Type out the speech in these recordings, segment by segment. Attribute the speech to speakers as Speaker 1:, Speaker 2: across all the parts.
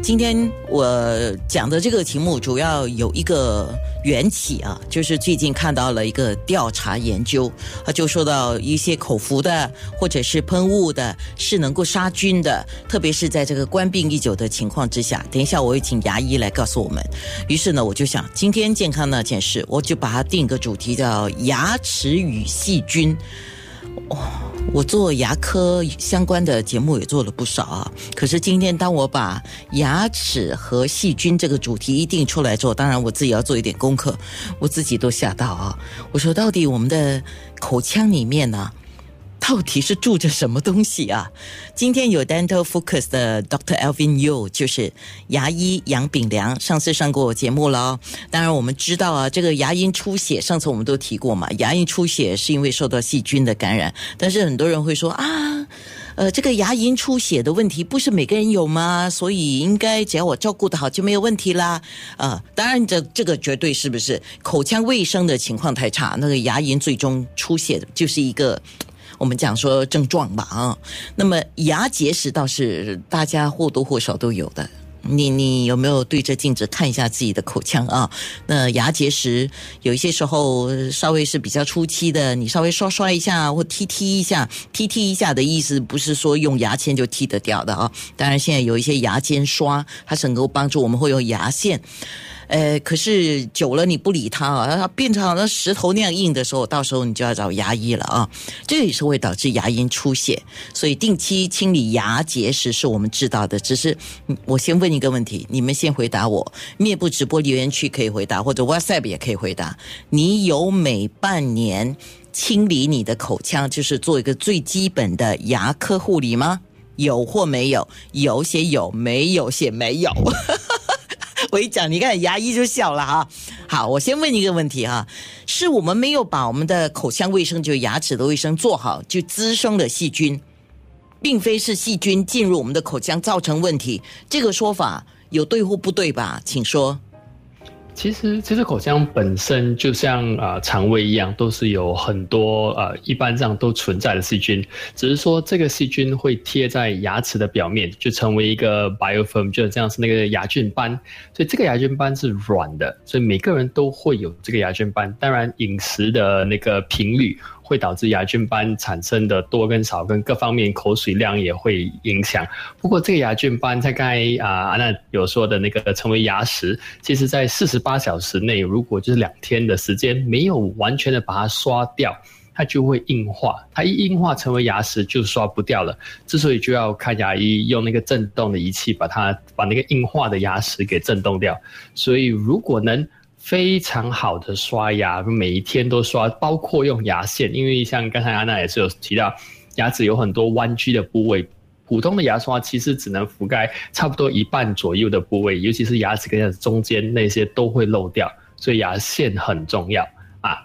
Speaker 1: 今天我讲的这个题目主要有一个缘起啊，就是最近看到了一个调查研究，啊就说到一些口服的或者是喷雾的，是能够杀菌的，特别是在这个关病已久的情况之下。等一下我会请牙医来告诉我们。于是呢，我就想今天健康那件事，我就把它定个主题叫牙齿与细菌。哦，我做牙科相关的节目也做了不少啊。可是今天当我把牙齿和细菌这个主题一定出来之后，当然我自己要做一点功课，我自己都吓到啊。我说到底我们的口腔里面呢、到底是住着什么东西啊？今天有 Dental Focus 的 Dr. Alvin Yu，就是牙医杨炳良，上次上过我节目了。当然我们知道啊，这个牙龈出血，上次我们都提过嘛，牙龈出血是因为受到细菌的感染，但是很多人会说啊。呃，这个牙龈出血的问题不是每个人有吗？所以应该只要我照顾得好就没有问题啦。呃，当然这这个绝对是不是口腔卫生的情况太差，那个牙龈最终出血就是一个。我们讲说症状吧啊，那么牙结石倒是大家或多或少都有的。你你有没有对着镜子看一下自己的口腔啊？那牙结石有一些时候稍微是比较初期的，你稍微刷刷一下或踢踢一下，踢踢一下的意思不是说用牙签就踢得掉的啊。当然现在有一些牙尖刷，它是能够帮助我们会用牙线。呃，可是久了你不理它啊，它变成好像石头那样硬的时候，到时候你就要找牙医了啊。这也是会导致牙龈出血，所以定期清理牙结石是我们知道的。只是我先问一个问题，你们先回答我。面部直播留言区可以回答，或者 WhatsApp 也可以回答。你有每半年清理你的口腔，就是做一个最基本的牙科护理吗？有或没有？有写有，没有写没有。我一讲，你看牙医就笑了哈。好，我先问一个问题哈，是我们没有把我们的口腔卫生，就牙齿的卫生做好，就滋生了细菌，并非是细菌进入我们的口腔造成问题。这个说法有对或不对吧？请说。
Speaker 2: 其实，其实口腔本身就像啊、呃肠胃一样，都是有很多呃一般上都存在的细菌，只是说这个细菌会贴在牙齿的表面，就成为一个 biofilm，就这样是那个牙菌斑。所以这个牙菌斑是软的，所以每个人都会有这个牙菌斑。当然，饮食的那个频率会导致牙菌斑产生的多跟少，跟各方面口水量也会影响。不过这个牙菌斑，在刚才啊安娜有说的那个成为牙石，其实在四十八小时内，如果就是两天的时间没有完全的把它刷掉。它就会硬化，它一硬化成为牙石就刷不掉了。之所以就要看牙医用那个震动的仪器把它把那个硬化的牙石给震动掉。所以如果能非常好的刷牙，每一天都刷，包括用牙线，因为像刚才安娜也是有提到，牙齿有很多弯曲的部位。普通的牙刷其实只能覆盖差不多一半左右的部位，尤其是牙齿跟牙齿中间那些都会漏掉，所以牙线很重要啊。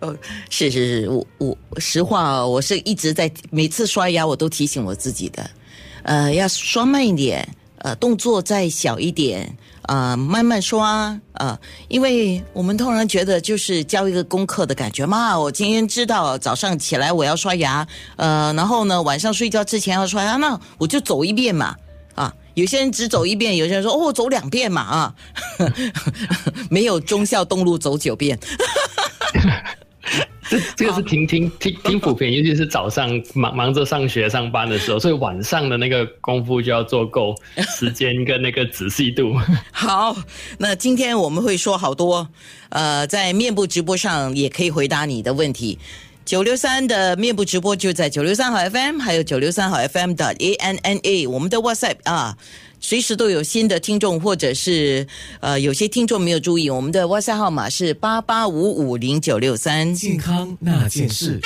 Speaker 1: 呃，是是是，我我实话哦，我是一直在每次刷牙我都提醒我自己的，呃，要刷慢一点，呃，动作再小一点，呃，慢慢刷，呃，因为我们通常觉得就是交一个功课的感觉嘛，我今天知道早上起来我要刷牙，呃，然后呢晚上睡觉之前要刷牙，那我就走一遍嘛，啊。有些人只走一遍，有些人说哦走两遍嘛啊，没有忠孝东路走九遍。
Speaker 2: 这 这个是挺挺挺挺普遍，尤其是早上忙忙着上学上班的时候，所以晚上的那个功夫就要做够 时间跟那个仔细度。
Speaker 1: 好，那今天我们会说好多，呃，在面部直播上也可以回答你的问题。九六三的面部直播就在九六三号 FM，还有九六三号 FM 的 A N N A，我们的 WhatsApp 啊，随时都有新的听众，或者是呃有些听众没有注意，我们的热线号码是八八五五零九六三。
Speaker 3: 健康那件事。